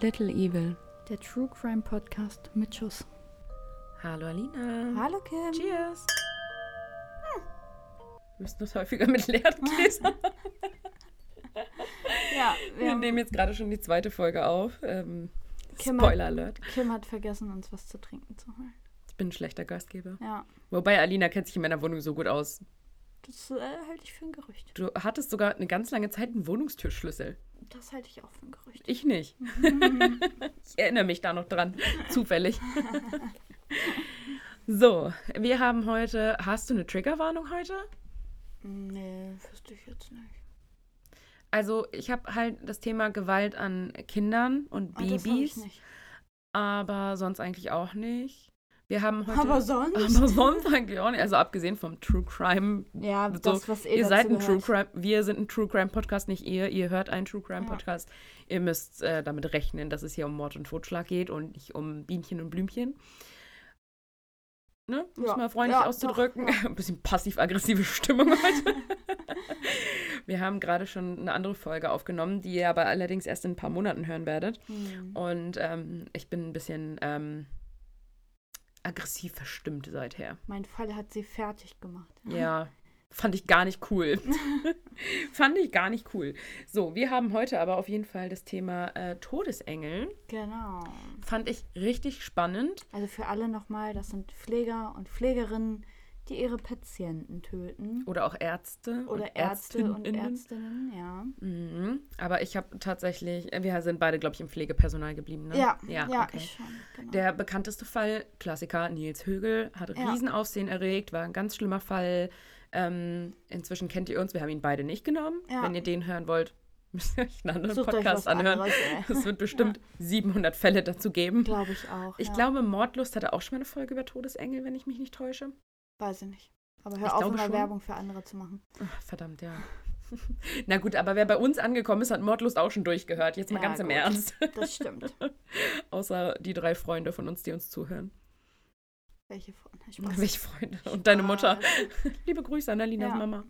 Little Evil. Der True Crime Podcast mit Schuss. Hallo Alina. Hallo Kim. Cheers. Wir müssen das häufiger mit leeren Gläsern. Ja, Wir wir nehmen jetzt gerade schon die zweite Folge auf. Ähm, Kim Spoiler hat- Alert. Kim hat vergessen, uns was zu trinken zu holen. Ich bin ein schlechter Gastgeber. Ja, Wobei Alina kennt sich in meiner Wohnung so gut aus. das äh, halte ich für ein Gerücht. Du hattest sogar eine ganz lange Zeit einen Wohnungstürschlüssel. Das halte ich auch für ein Gerücht. Ich nicht. ich erinnere mich da noch dran. Zufällig. so, wir haben heute. Hast du eine Triggerwarnung heute? Nee, wüsste ich jetzt nicht. Also, ich habe halt das Thema Gewalt an Kindern und Ah, Babys, nicht. aber sonst eigentlich auch nicht. Wir haben heute. Aber sonst? aber sonst eigentlich auch nicht. Also, abgesehen vom True Crime. ja, So, das, was eh ihr seid ein True. Crime. Wir sind ein True Crime Podcast, nicht ihr. Ihr hört einen True Crime Ja. Podcast. Ihr müsst äh, damit rechnen, dass es hier um Mord und Totschlag geht und nicht um Bienchen und Blümchen. Ne? Um es Ja. mal freundlich Ja, auszudrücken. doch, Ein bisschen passiv-aggressive Stimmung heute. Wir haben gerade schon eine andere Folge aufgenommen, die ihr aber allerdings erst in ein paar Monaten hören werdet. Hm. Und ähm, ich bin ein bisschen ähm, aggressiv verstimmt seither. Mein Fall hat sie fertig gemacht. Ja, fand ich gar nicht cool. fand ich gar nicht cool. So, wir haben heute aber auf jeden Fall das Thema äh, Todesengel. Genau. Fand ich richtig spannend. Also für alle nochmal, das sind Pfleger und Pflegerinnen, die ihre Patienten töten. Oder auch Ärzte. Oder und Ärzte und Ärztinnen. Ja. Mhm. Aber ich habe tatsächlich, äh, wir sind beide, glaube ich, im Pflegepersonal geblieben. Ne? Ja, ja, ja, okay. ich schon. Genau. Der bekannteste Fall, Klassiker, Nils Högel, hat Ja. Riesenaufsehen erregt, war ein ganz schlimmer Fall. Ähm, inzwischen kennt ihr uns, wir haben ihn beide nicht genommen. Ja. Wenn ihr den hören wollt, müsst ihr euch einen anderen Sucht Podcast anhören. anderes. Es wird bestimmt 700 Fälle dazu geben. Glaube ich auch. Ich ja. glaube, Mordlust hatte auch schon mal eine Folge über Todesengel, wenn ich mich nicht täusche. Weiß ich nicht. Aber hör Ich auf, immer schon. Werbung für andere zu machen. Ach, verdammt, ja. Na gut, aber wer bei uns angekommen ist, hat Mordlust auch schon durchgehört. Jetzt mal Ja, ganz im gut. Ernst. Das stimmt. Außer die drei Freunde von uns, die uns zuhören. Welche Freunde? Spaß. Welche Freunde? Und deine Mutter. Spaß. Liebe Grüße an Alinas Ja. Mama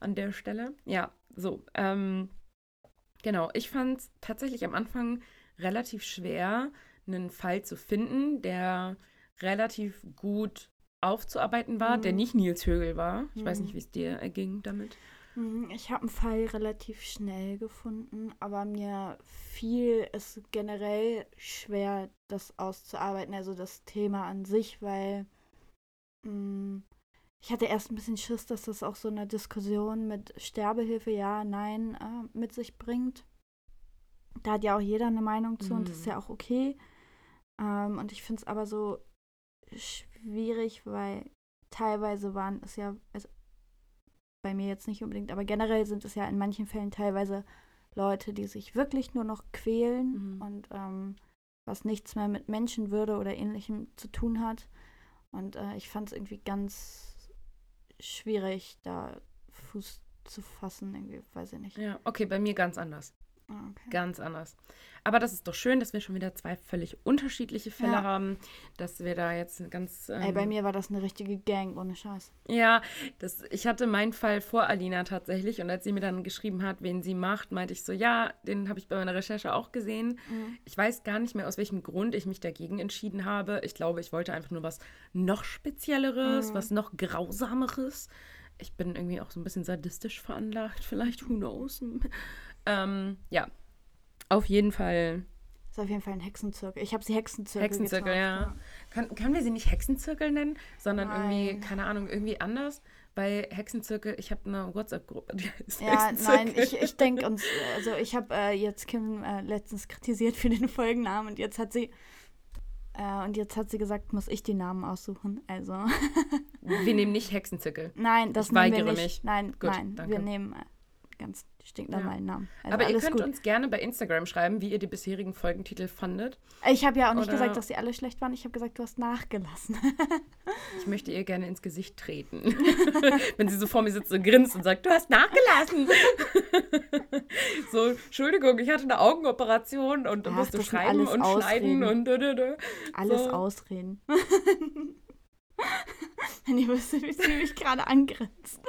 an der Stelle. Ja, so. Ähm, genau, ich fand es tatsächlich am Anfang relativ schwer, einen Fall zu finden, der relativ gut aufzuarbeiten war, der Mhm. nicht Nils Högel war. Ich weiß Mhm. nicht, wie es dir erging damit. Hm, Ich habe einen Fall relativ schnell gefunden, aber mir fiel es generell schwer, das auszuarbeiten, also das Thema an sich, weil hm, ich hatte erst ein bisschen Schiss, dass das auch so eine Diskussion mit Sterbehilfe, ja, nein, äh, mit sich bringt. Da hat ja auch jeder eine Meinung zu und das ist Mhm. ja auch okay. Ähm, und ich finde es aber so schwierig, weil teilweise waren es ja, also bei mir jetzt nicht unbedingt, aber generell sind es ja in manchen Fällen teilweise Leute, die sich wirklich nur noch quälen Mhm. und ähm, was nichts mehr mit Menschenwürde oder ähnlichem zu tun hat. Und äh, ich fand es irgendwie ganz schwierig, da Fuß zu fassen, irgendwie, weiß ich nicht. Ja, okay, bei mir ganz anders. Ah, okay. Ganz anders. Aber das ist doch schön, dass wir schon wieder zwei völlig unterschiedliche Fälle Ja. haben, dass wir da jetzt ganz. Ey, bei ähm, mir war das eine richtige Gang, ohne Scheiß. Ja, das, ich hatte meinen Fall vor Alina tatsächlich und als sie mir dann geschrieben hat, wen sie macht, meinte ich so, ja, den habe ich bei meiner Recherche auch gesehen. Mhm. Ich weiß gar nicht mehr, aus welchem Grund ich mich dagegen entschieden habe. Ich glaube, ich wollte einfach nur was noch Spezielleres, Mhm. was noch Grausameres. Ich bin irgendwie auch so ein bisschen sadistisch veranlagt, vielleicht, who knows. Ähm, ja, auf jeden Fall Ist auf jeden Fall ein Hexenzirkel. Ich habe sie Hexenzirkel Hexenzirkel, getauft, ja. Kann, können wir sie nicht Hexenzirkel nennen, sondern irgendwie, Nein. keine Ahnung, irgendwie anders? Bei Hexenzirkel, ich habe eine WhatsApp-Gruppe, die heißt Ja, nein, ich, ich denke uns, also ich habe äh, jetzt Kim äh, letztens kritisiert für den Folgennamen und jetzt hat sie äh, und jetzt hat sie gesagt, muss ich die Namen aussuchen. Also Wir nehmen nicht Hexenzirkel. nein, das Ich nehmen wir weigere nicht. mich. Nein, Gut, nein, danke. wir nehmen äh, ganz stinknormalen Namen. Also Aber ihr könnt gut. uns gerne bei Instagram schreiben, wie ihr die bisherigen Folgentitel fandet. ich habe ja auch nicht oder- gesagt, dass sie alle schlecht waren. Ich habe gesagt, du hast nachgelassen. Ich möchte ihr gerne ins Gesicht treten. Wenn sie so vor mir sitzt und grinst und sagt, du hast nachgelassen. so, Entschuldigung, ich hatte eine Augenoperation und Ach, musste schreiben und schneiden Ausreden. und dö, dö, dö. Alles So. Ausreden. Wenn ihr wüsstet, wie sie mich gerade angrinst.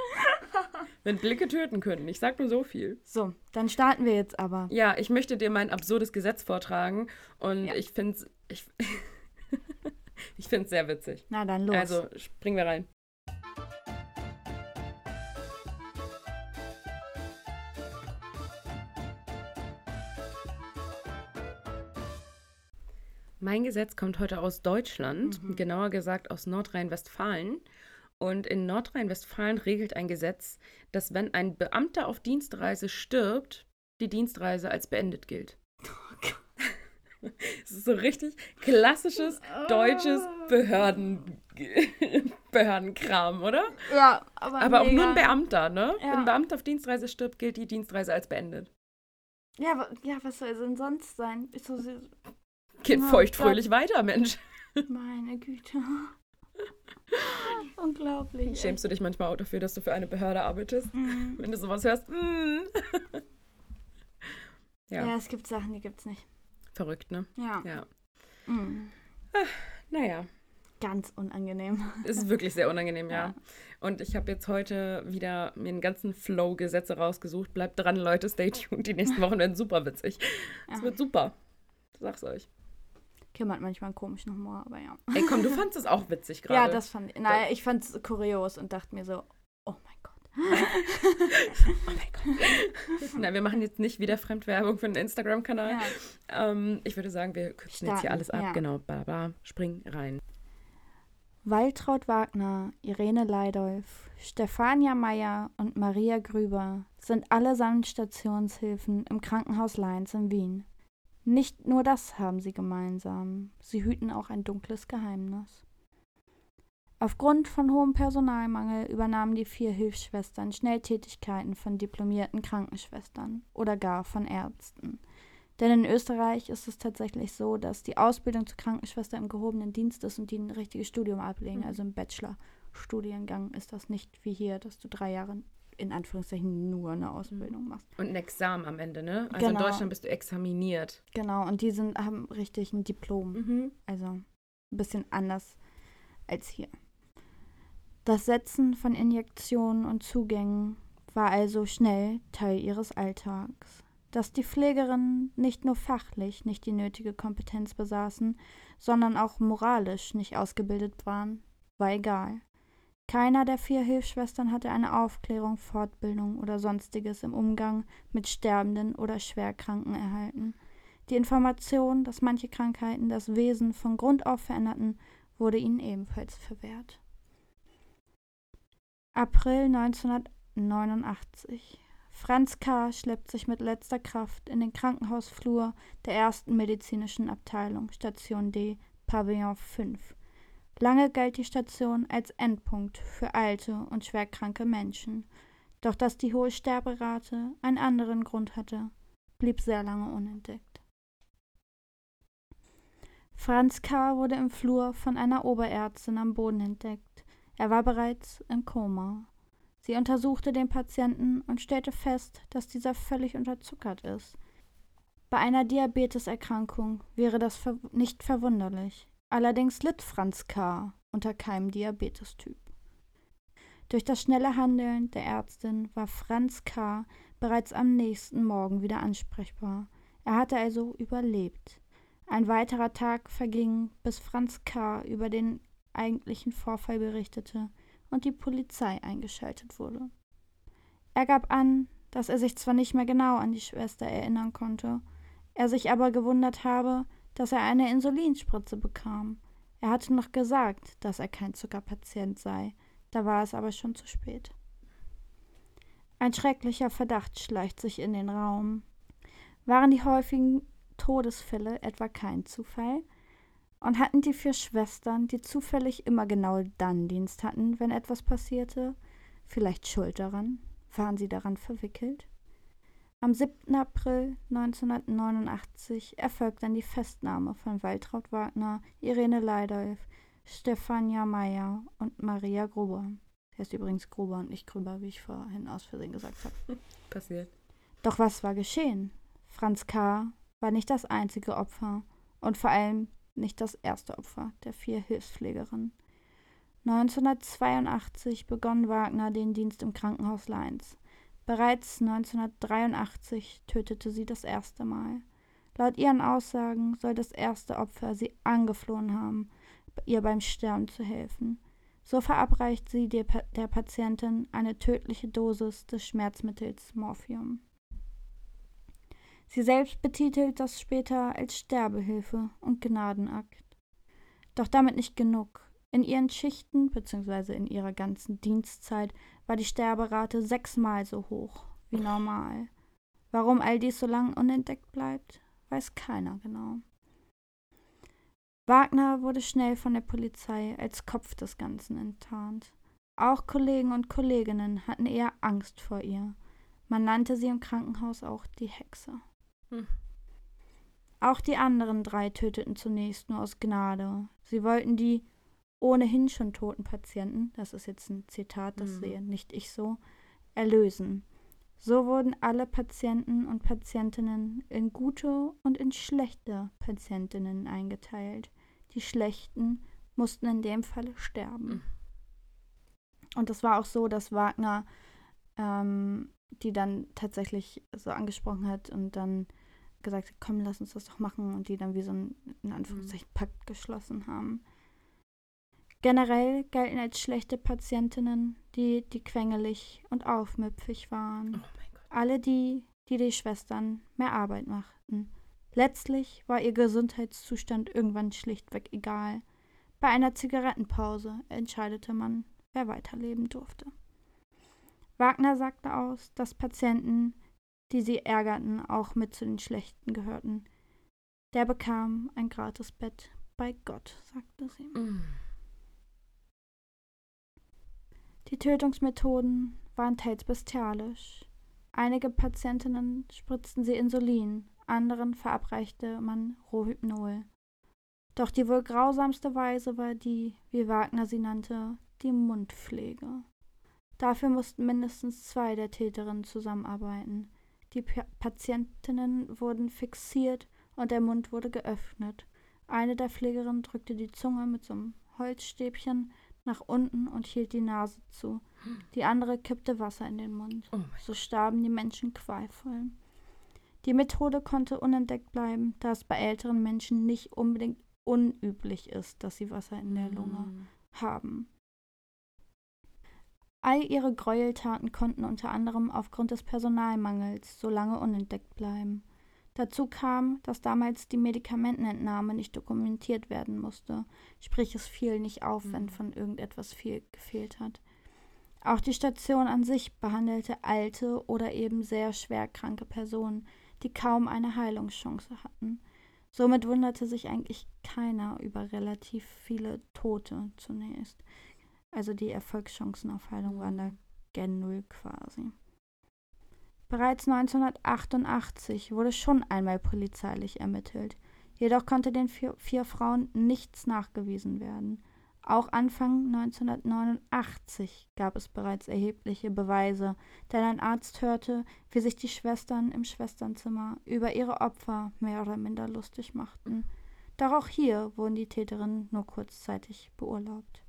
Wenn Blicke töten können. Ich sag nur so viel. So, dann starten wir jetzt aber. Ja, ich möchte dir mein absurdes Gesetz vortragen und Ja. ich finde es ich, ich find's sehr witzig. Na dann los. Also springen wir rein. Mein Gesetz kommt heute aus Deutschland, Mhm. genauer gesagt aus Nordrhein-Westfalen. Und in Nordrhein-Westfalen regelt ein Gesetz, dass wenn ein Beamter auf Dienstreise stirbt, die Dienstreise als beendet gilt. Es ist so richtig klassisches deutsches Behörden Behördenkram, oder? ja, aber, Aber auch nur ein Beamter, ne? Ja. Wenn ein Beamter auf Dienstreise stirbt, gilt die Dienstreise als beendet. Ja, ja, was soll denn sonst sein? So, so- Geht Ja, feuchtfröhlich weiter, Mensch. meine Güte. Unglaublich. Schämst du dich manchmal auch dafür, dass du für eine Behörde arbeitest? Mhm. Wenn du sowas hörst? Mm. Ja. ja, es gibt Sachen, die gibt's nicht. verrückt, ne? Ja. Ja. Mhm. Naja, Ganz unangenehm. es ist wirklich sehr unangenehm, ja. Ja. Und ich habe jetzt heute wieder mir einen ganzen Flow Gesetze rausgesucht. Bleibt dran, Leute, stay tuned. Die nächsten Wochen werden super witzig. Es wird super. Ich sag's euch. Kim hat manchmal einen komischen Humor, aber ja. Ey, komm, du fandest es auch witzig gerade. Ja, das fand ich. Naja, ich fand's kurios und dachte mir so, oh mein Gott. Oh mein Gott. Na, wir machen jetzt nicht wieder Fremdwerbung für den Instagram-Kanal. Ja. Ähm, ich würde sagen, wir kürzen jetzt hier alles ab. ja. Genau, bla bla, spring rein. Waltraud Wagner, Irene Leidolf, Stefania Meyer und Maria Grüber sind allesamt Stationshilfen im Krankenhaus Leins in Wien. Nicht nur das haben sie gemeinsam, sie hüten auch ein dunkles Geheimnis. Aufgrund von hohem Personalmangel übernahmen die vier Hilfsschwestern schnell Tätigkeiten von diplomierten Krankenschwestern oder gar von Ärzten. Denn in Österreich ist es tatsächlich so, dass die Ausbildung zur Krankenschwester im gehobenen Dienst ist und die ein richtiges Studium ablegen. Mhm. Also im Bachelor-Studiengang ist das nicht wie hier, dass du drei Jahre in Anführungszeichen nur eine Ausbildung machst. Und ein Examen am Ende, ne? Also in Genau. Deutschland bist du examiniert. Genau, und die sind, haben richtig ein Diplom. Mhm. Also ein bisschen anders als hier. Das Setzen von Injektionen und Zugängen war also schnell Teil ihres Alltags. Dass die Pflegerinnen nicht nur fachlich nicht die nötige Kompetenz besaßen, sondern auch moralisch nicht ausgebildet waren, war egal. Keiner der vier Hilfsschwestern hatte eine Aufklärung, Fortbildung oder sonstiges im Umgang mit Sterbenden oder Schwerkranken erhalten. Die Information, dass manche Krankheiten das Wesen von Grund auf veränderten, wurde ihnen ebenfalls verwehrt. April 1989. Franz K. schleppt sich mit letzter Kraft in den Krankenhausflur der ersten medizinischen Abteilung, Station D, Pavillon 5. Lange galt die Station als Endpunkt für alte und schwerkranke Menschen. Doch dass die hohe Sterberate einen anderen Grund hatte, blieb sehr lange unentdeckt. Franz K. wurde im Flur von einer Oberärztin am Boden entdeckt. Er war bereits im Koma. Sie untersuchte den Patienten und stellte fest, dass dieser völlig unterzuckert ist. Bei einer Diabeteserkrankung wäre das nicht verwunderlich. Allerdings litt Franz K. unter keinem Diabetestyp. Durch das schnelle Handeln der Ärztin war Franz K. bereits am nächsten Morgen wieder ansprechbar. Er hatte also überlebt. Ein weiterer Tag verging, bis Franz K. über den eigentlichen Vorfall berichtete und die Polizei eingeschaltet wurde. Er gab an, dass er sich zwar nicht mehr genau an die Schwester erinnern konnte, er sich aber gewundert habe, dass er eine Insulinspritze bekam. Er hatte noch gesagt, dass er kein Zuckerpatient sei, da war es aber schon zu spät. Ein schrecklicher Verdacht schleicht sich in den Raum. Waren die häufigen Todesfälle etwa kein Zufall? Und hatten die vier Schwestern, die zufällig immer genau dann Dienst hatten, wenn etwas passierte, vielleicht Schuld daran? Waren sie daran verwickelt? Am 7. April 1989 erfolgt dann die Festnahme von Waltraud Wagner, Irene Leidolf, Stefania Meyer und Maria Gruber. Sie heißt übrigens Gruber und nicht Grüber, wie ich vorhin aus Versehen gesagt habe. Passiert. Doch was war geschehen? Franz K. war nicht das einzige Opfer und vor allem nicht das erste Opfer der vier Hilfspflegerinnen. 1982 begann Wagner den Dienst im Krankenhaus Leins. Bereits 1983 tötete sie das erste Mal. Laut ihren Aussagen soll das erste Opfer sie angeflohen haben, ihr beim Sterben zu helfen. So verabreicht sie der, der Patientin eine tödliche Dosis des Schmerzmittels Morphium. Sie selbst betitelt das später als Sterbehilfe und Gnadenakt. Doch damit nicht genug. In ihren Schichten bzw. in ihrer ganzen Dienstzeit war die Sterberate sechsmal so hoch wie normal. Warum all dies so lang unentdeckt bleibt, weiß keiner genau. Wagner wurde schnell von der Polizei als Kopf des Ganzen enttarnt. Auch Kollegen und Kolleginnen hatten eher Angst vor ihr. Man nannte sie im Krankenhaus auch die Hexe. Hm. Auch die anderen drei töteten zunächst nur aus Gnade. Sie wollten die ohnehin schon toten Patienten, das ist jetzt ein Zitat, das hm. sehe nicht ich so, erlösen. So wurden alle Patienten und Patientinnen in gute und in schlechte Patientinnen eingeteilt. Die Schlechten mussten in dem Falle sterben. Hm. Und es war auch so, dass Wagner ähm, die dann tatsächlich so angesprochen hat und dann gesagt hat, komm, lass uns das doch machen und die dann wie so ein, in Anführungszeichen, mhm. Pakt geschlossen haben. Generell galten als schlechte Patientinnen die, die quengelig und aufmüpfig waren. Oh Alle die, die die Schwestern mehr Arbeit machten. Letztlich war ihr Gesundheitszustand irgendwann schlichtweg egal. Bei einer Zigarettenpause entscheidete man, wer weiterleben durfte. Wagner sagte aus, dass Patienten, die sie ärgerten, auch mit zu den Schlechten gehörten. Der bekam ein gratis Bett bei Gott, sagte sie. Mm. Die Tötungsmethoden waren teils bestialisch. Einige Patientinnen spritzten sie Insulin, anderen verabreichte man Rohypnol. Doch die wohl grausamste Weise war die, wie Wagner sie nannte, die Mundpflege. Dafür mussten mindestens zwei der Täterinnen zusammenarbeiten. Die pa Patientinnen wurden fixiert und der Mund wurde geöffnet. Eine der Pflegerinnen drückte die Zunge mit so einem Holzstäbchen nach unten und hielt die Nase zu. Die andere kippte Wasser in den Mund. Oh so starben die Menschen qualvoll. Die Methode konnte unentdeckt bleiben, da es bei älteren Menschen nicht unbedingt unüblich ist, dass sie Wasser in der Lunge mm. haben. All ihre Gräueltaten konnten unter anderem aufgrund des Personalmangels so lange unentdeckt bleiben. Dazu kam, dass damals die Medikamentenentnahme nicht dokumentiert werden musste, sprich es fiel nicht auf, wenn mhm. von irgendetwas viel gefehlt hat. Auch die Station an sich behandelte alte oder eben sehr schwer kranke Personen, die kaum eine Heilungschance hatten. Somit wunderte sich eigentlich keiner über relativ viele Tote zunächst. Also die Erfolgschancen auf Heilung waren da gen Null quasi. Bereits 1988 wurde schon einmal polizeilich ermittelt, jedoch konnte den vier, vier Frauen nichts nachgewiesen werden. Auch Anfang 1989 gab es bereits erhebliche Beweise, denn ein Arzt hörte, wie sich die Schwestern im Schwesternzimmer über ihre Opfer mehr oder minder lustig machten. Doch auch hier wurden die Täterinnen nur kurzzeitig beurlaubt.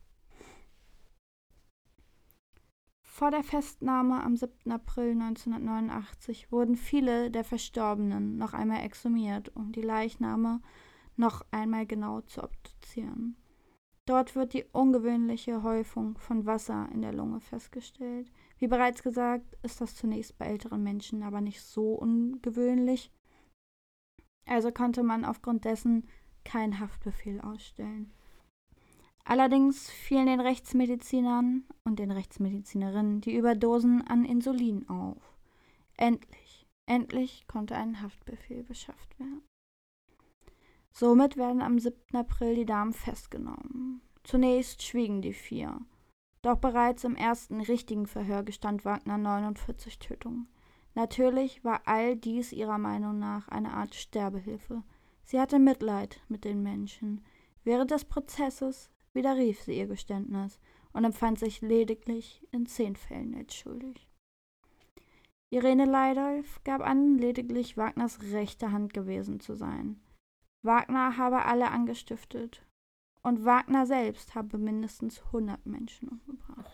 Vor der Festnahme am 7. April 1989 wurden viele der Verstorbenen noch einmal exhumiert, um die Leichname noch einmal genau zu obduzieren. Dort wird die ungewöhnliche Häufung von Wasser in der Lunge festgestellt. Wie bereits gesagt, ist das zunächst bei älteren Menschen aber nicht so ungewöhnlich. Also konnte man aufgrund dessen keinen Haftbefehl ausstellen. Allerdings fielen den Rechtsmedizinern und den Rechtsmedizinerinnen die Überdosen an Insulin auf. Endlich, endlich konnte ein Haftbefehl beschafft werden. Somit werden am 7. April die Damen festgenommen. Zunächst schwiegen die vier. Doch bereits im ersten richtigen Verhör gestand Wagner 49 Tötungen. Natürlich war all dies ihrer Meinung nach eine Art Sterbehilfe. Sie hatte Mitleid mit den Menschen. Während des Prozesses widerrief sie ihr Geständnis und empfand sich lediglich in zehn Fällen als schuldig. Irene Leidolf gab an, lediglich Wagners rechte Hand gewesen zu sein. Wagner habe alle angestiftet Und Wagner selbst habe mindestens 100 Menschen umgebracht.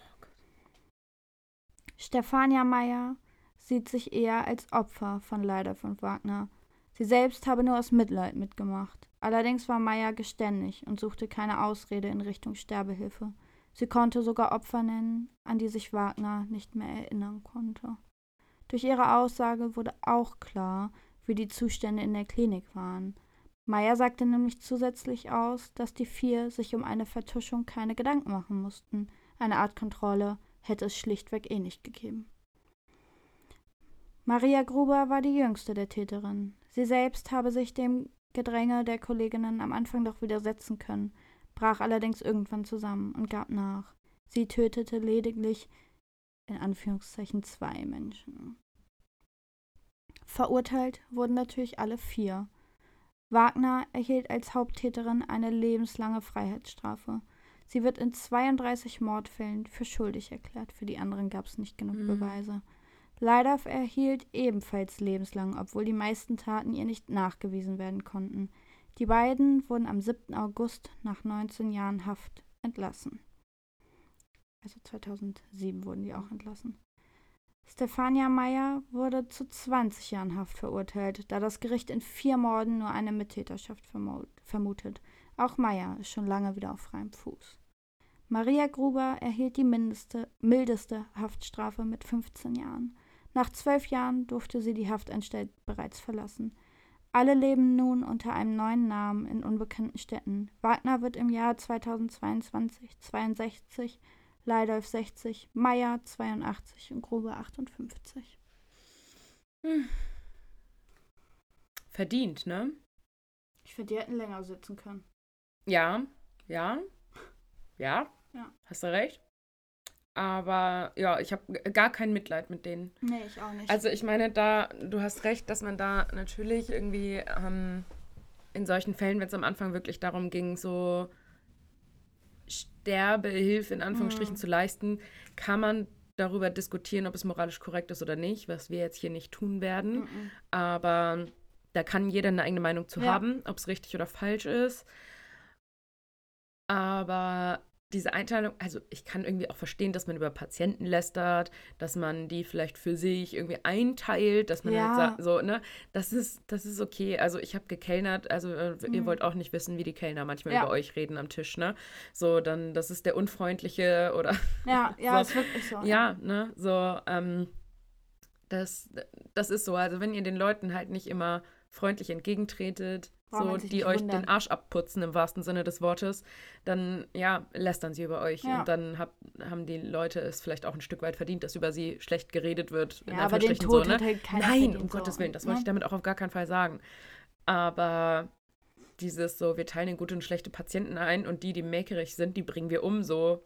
Stefania Meyer sieht sich eher als Opfer von Leider von Wagner. Sie selbst habe nur aus Mitleid mitgemacht. Allerdings war Meyer geständig und suchte keine Ausrede in Richtung Sterbehilfe. Sie konnte sogar Opfer nennen, an die sich Wagner nicht mehr erinnern konnte. Durch ihre Aussage wurde auch klar, wie die Zustände in der Klinik waren. Meyer sagte nämlich zusätzlich aus, dass die vier sich um eine Vertuschung keine Gedanken machen mussten. Eine Art Kontrolle hätte es schlichtweg eh nicht gegeben. Maria Gruber war die jüngste der Täterinnen. Sie selbst habe sich dem Gedränge der Kolleginnen am Anfang doch widersetzen können, brach allerdings irgendwann zusammen und gab nach. Sie tötete lediglich in Anführungszeichen zwei Menschen. Verurteilt wurden natürlich alle vier. Wagner erhielt als Haupttäterin eine lebenslange Freiheitsstrafe. Sie wird in 32 Mordfällen für schuldig erklärt. Für die anderen gab es nicht genug mhm. Beweise. Leider erhielt ebenfalls lebenslang, obwohl die meisten Taten ihr nicht nachgewiesen werden konnten. Die beiden wurden am 7. August nach 19 Jahren Haft entlassen. Also 2007 wurden die auch entlassen. Stefania Meyer wurde zu 20 Jahren Haft verurteilt, da das Gericht in vier Morden nur eine Mittäterschaft vermutet. Auch Meyer ist schon lange wieder auf freiem Fuß. Maria Gruber erhielt die mindeste, mildeste Haftstrafe mit 15 Jahren. Nach zwölf Jahren durfte sie die Haftanstalt bereits verlassen. Alle leben nun unter einem neuen Namen in unbekannten Städten. Wagner wird im Jahr 2022 62, Leidolf 60, Meyer 82 und Gruber 58. Hm. Verdient, ne? Ich finde, die hätten länger sitzen können. Ja, ja, ja, ja. Hast du recht. Aber ja, ich habe gar kein Mitleid mit denen. Nee, ich auch nicht. Also ich meine, da, du hast recht, dass man da natürlich irgendwie ähm, in solchen Fällen, wenn es am Anfang wirklich darum ging, so Sterbehilfe in Anführungsstrichen mhm. zu leisten, kann man darüber diskutieren, ob es moralisch korrekt ist oder nicht, was wir jetzt hier nicht tun werden. Mhm. Aber da kann jeder eine eigene Meinung zu ja. haben, ob es richtig oder falsch ist. Aber diese Einteilung, also ich kann irgendwie auch verstehen, dass man über Patienten lästert, dass man die vielleicht für sich irgendwie einteilt, dass man halt ja. halt sagt, so, ne, das ist, das ist okay. Also ich habe gekellnert, also äh, mhm. ihr wollt auch nicht wissen, wie die Kellner manchmal ja. über euch reden am Tisch, ne? So, dann, das ist der Unfreundliche oder. Ja, ja, so. ist wirklich so. Ja, ne, so, ähm, das, das ist so. Also wenn ihr den Leuten halt nicht immer freundlich entgegentretet, so, die euch wundern. den Arsch abputzen im wahrsten Sinne des Wortes, dann ja, lästern sie über euch. Ja. Und dann hab, haben die Leute es vielleicht auch ein Stück weit verdient, dass über sie schlecht geredet wird. Ja, aber den Tod so, ne? halt Nein, um so. Gottes Willen, das wollte ich ne? damit auch auf gar keinen Fall sagen. Aber dieses so, wir teilen gute und schlechte Patienten ein und die, die mäkerig sind, die bringen wir um, so.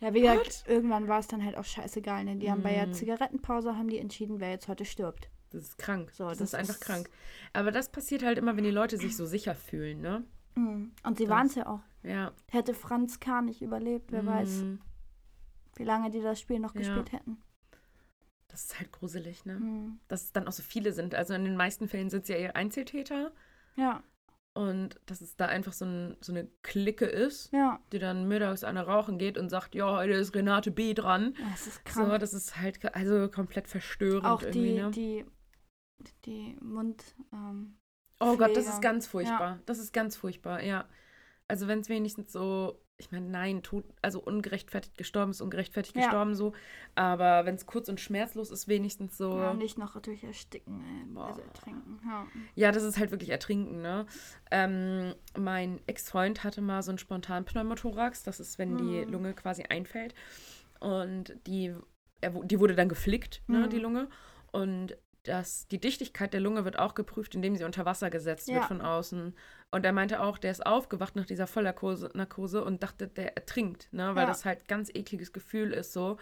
Ja, wie gesagt, irgendwann war es dann halt auch scheißegal, ne? Die mm. haben bei der mhm. Zigarettenpause haben die entschieden, wer jetzt heute stirbt. Das ist krank. So, das, das ist einfach krank. Aber das passiert halt immer, wenn die Leute sich so sicher fühlen, ne? Mhm. Und sie waren es ja auch. Ja. Hätte Franz K. nicht überlebt, wer mm. weiß, wie lange die das Spiel noch ja. gespielt hätten. Das ist halt gruselig, ne? Mm. Dass es dann auch so viele sind. Also in den meisten Fällen sind es ja eher Einzeltäter. Ja. Und dass es da einfach so, ein, so eine Clique ist, ja. die dann mittags eine rauchen geht und sagt, ja, heute ist Renate B. dran. Das ist krank. So, das ist halt also komplett verstörend. Auch die, ne? die die Mund. Ähm, oh Gott, das ist ganz furchtbar. Ja. Das ist ganz furchtbar, ja. Also wenn es wenigstens so, ich meine, nein, tot, also ungerechtfertigt gestorben ist, ungerechtfertigt ja. gestorben so. Aber wenn es kurz und schmerzlos ist, wenigstens so. Ja, nicht noch natürlich ersticken, ey. also ertrinken. Ja. ja, das ist halt wirklich ertrinken, ne? Ähm, mein Ex-Freund hatte mal so einen spontanen Pneumothorax, das ist, wenn mhm. die Lunge quasi einfällt. Und die, er, die wurde dann geflickt, ne, mhm. die Lunge. Und dass die Dichtigkeit der Lunge wird auch geprüft, indem sie unter Wasser gesetzt ja. wird von außen. Und er meinte auch, der ist aufgewacht nach dieser Vollnarkose Narkose und dachte, der ertrinkt, ne? weil ja. das halt ganz ekliges Gefühl ist so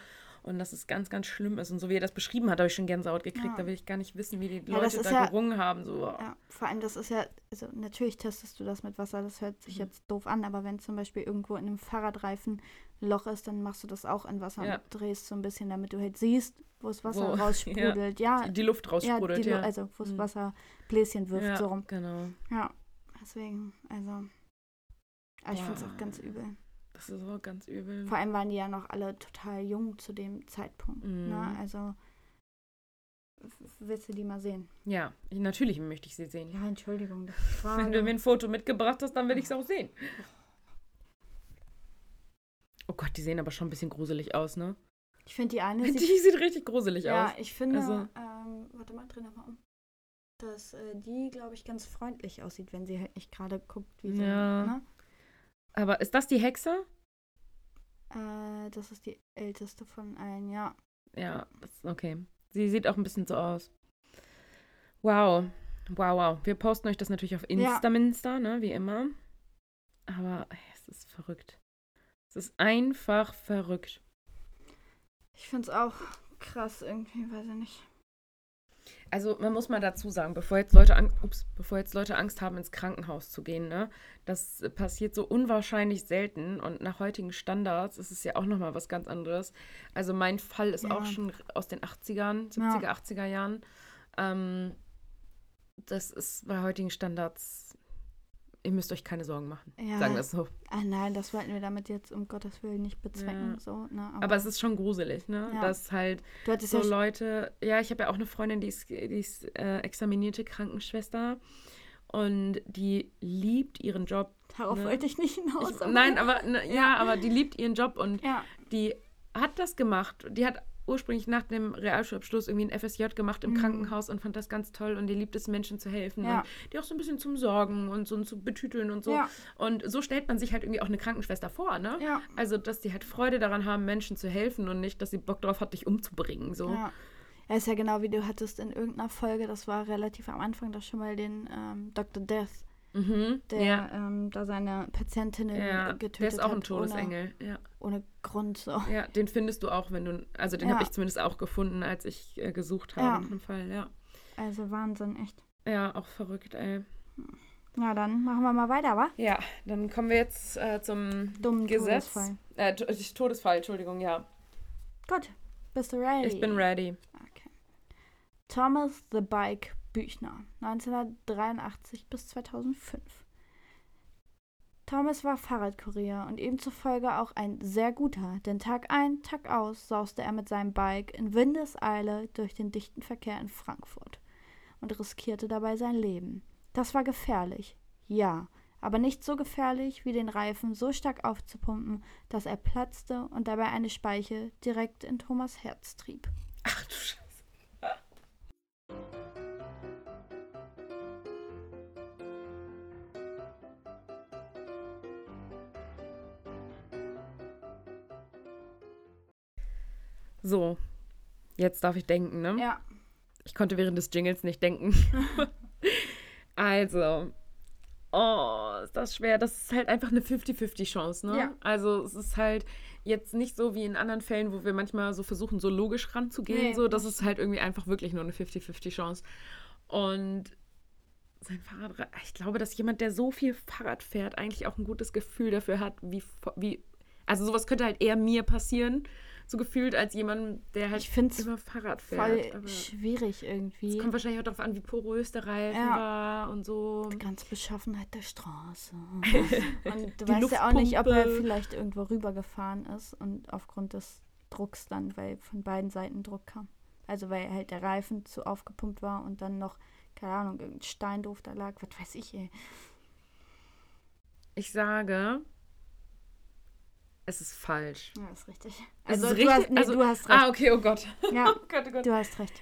und dass es ganz, ganz schlimm ist. Und so wie er das beschrieben hat, habe ich schon Gänsehaut gekriegt. Ja. Da will ich gar nicht wissen, wie die Leute da gerungen haben. So. Ja, vor allem, das ist ja, also natürlich testest du das mit Wasser, das hört sich mhm. jetzt doof an, aber wenn zum Beispiel irgendwo in einem Fahrradreifen ein Loch ist, dann machst du das auch in Wasser und drehst so ein bisschen, damit du halt siehst, wo das Wasser wo, raussprudelt. Ja, die Luft raussprudelt, ja. Die, also, wo das mhm. Wasser Bläschen wirft, so rum. genau. Ja, deswegen, also Aber ich finde es auch ganz übel. Das ist auch ganz übel. Vor allem waren die ja noch alle total jung zu dem Zeitpunkt. Mhm. Ne? Also willst du die mal sehen? Ja, ich, natürlich möchte ich sie sehen. Ja, Entschuldigung. Das ist Wenn du mir ein Foto mitgebracht hast, dann will ich es auch sehen. Oh Gott, die sehen aber schon ein bisschen gruselig aus, ne? ich finde die eine Die sieht, sieht richtig gruselig ja, aus. ich finde, Also- ähm, warte mal, dreh nochmal um. Dass äh, die, glaube ich, ganz freundlich aussieht, wenn sie halt nicht gerade guckt, wie so. Ja. Ne? Aber ist das die Hexe? Äh, das ist die älteste von allen, ja. Ja, okay. Sie sieht auch ein bisschen so aus. Wow. Wow, wow. Wir posten euch das natürlich auf Instaminster, ne, wie immer. Aber ey, es ist verrückt. Es ist einfach verrückt. Ich finde es auch krass irgendwie, weiß ich nicht. Also man muss mal dazu sagen, bevor jetzt Leute, ups, bevor jetzt Leute Angst haben, ins Krankenhaus zu gehen, ne, das passiert so unwahrscheinlich selten und nach heutigen Standards ist es ja auch nochmal was ganz anderes. Also mein Fall ist Ja. auch schon aus den 80ern, 70er, 80er Jahren. Ähm, das ist bei heutigen Standards, ihr müsst euch keine Sorgen machen, Ja. sagen wir es so. Ah, nein, das wollten wir damit jetzt um Gottes Willen nicht bezwecken. Ja. So, ne? Aber es ist schon gruselig, ne, Ja. dass halt so Leute, ja, ich habe ja auch eine Freundin, die ist, die ist äh, examinierte Krankenschwester und die liebt ihren Job. darauf ne? wollte ich nicht hinaus. Ich, nein, aber ne, ja, aber die liebt ihren Job und die hat das gemacht. Die hat ursprünglich nach dem Realschulabschluss irgendwie ein FSJ gemacht im Mhm. Krankenhaus und fand das ganz toll und die liebt es, Menschen zu helfen Ja. und die auch so ein bisschen zum Sorgen und so und zu betüteln und so. ja, Und so stellt man sich halt irgendwie auch eine Krankenschwester vor, ne? ja. Also, dass die halt Freude daran haben, Menschen zu helfen und nicht, dass sie Bock drauf hat, dich umzubringen. So. Ja. Ja, ist ja genau wie du hattest in irgendeiner Folge, das war relativ am Anfang, da schon mal den ähm, Dr. Death, Mhm. der ja. ähm, da seine Patientinnen Ja, getötet der ist auch ein hat, Todesengel. Ja. Ohne, ohne Grund so. ja, den findest du auch, wenn du. Also den Ja. habe ich zumindest auch gefunden, als ich äh, gesucht habe Ja. dem Fall. Ja. Also Wahnsinn, echt. ja, auch verrückt, ey. Ja, dann machen wir mal weiter, wa? Ja, dann kommen wir jetzt äh, zum Dummen Gesetz. Todesfall. Äh, To- Todesfall, Entschuldigung, ja. Gut, bist du ready? Ich bin ready. Okay. Thomas the Bike Büchner, 1983 bis 2005. Thomas war Fahrradkurier und ihm zufolge auch ein sehr guter, denn Tag ein, Tag aus sauste er mit seinem Bike in Windeseile durch den dichten Verkehr in Frankfurt und riskierte dabei sein Leben. Das war gefährlich, ja, aber nicht so gefährlich, wie den Reifen so stark aufzupumpen, dass er platzte und dabei eine Speiche direkt in Thomas Herz trieb. Ach du Scheiße. So, jetzt darf ich denken, ne? Ja, Ich konnte während des Jingles nicht denken. also, oh, ist das schwer. Das ist halt einfach eine 50-50-Chance, ne? Ja. Also, es ist halt jetzt nicht so wie in anderen Fällen, wo wir manchmal so versuchen, so logisch ranzugehen. Nee, so, das ist halt irgendwie einfach wirklich nur eine 50-50-Chance. Und sein Fahrrad, ich glaube, dass jemand, der so viel Fahrrad fährt, eigentlich auch ein gutes Gefühl dafür hat, wie, wie also sowas könnte halt eher mir passieren, so gefühlt, als jemand, der halt Ich find's immer Fahrrad fährt. voll schwierig irgendwie. es kommt wahrscheinlich auch darauf an, wie porös der Reifen Ja. war und so. Die ganze Beschaffenheit der Straße. Und du weißt ja auch nicht, ob er vielleicht irgendwo rübergefahren ist und aufgrund des Drucks dann, weil von beiden Seiten Druck kam. Also weil halt der Reifen zu aufgepumpt war und dann noch, keine Ahnung, irgendein Stein doof da lag, was weiß ich, ey. Ich sage, es ist falsch. Ja, ist richtig. Es Also, ist du, richtig- hast, nee, also- du hast recht. Ah, okay, oh Gott. Ja, Oh Gott, oh Gott. du hast recht.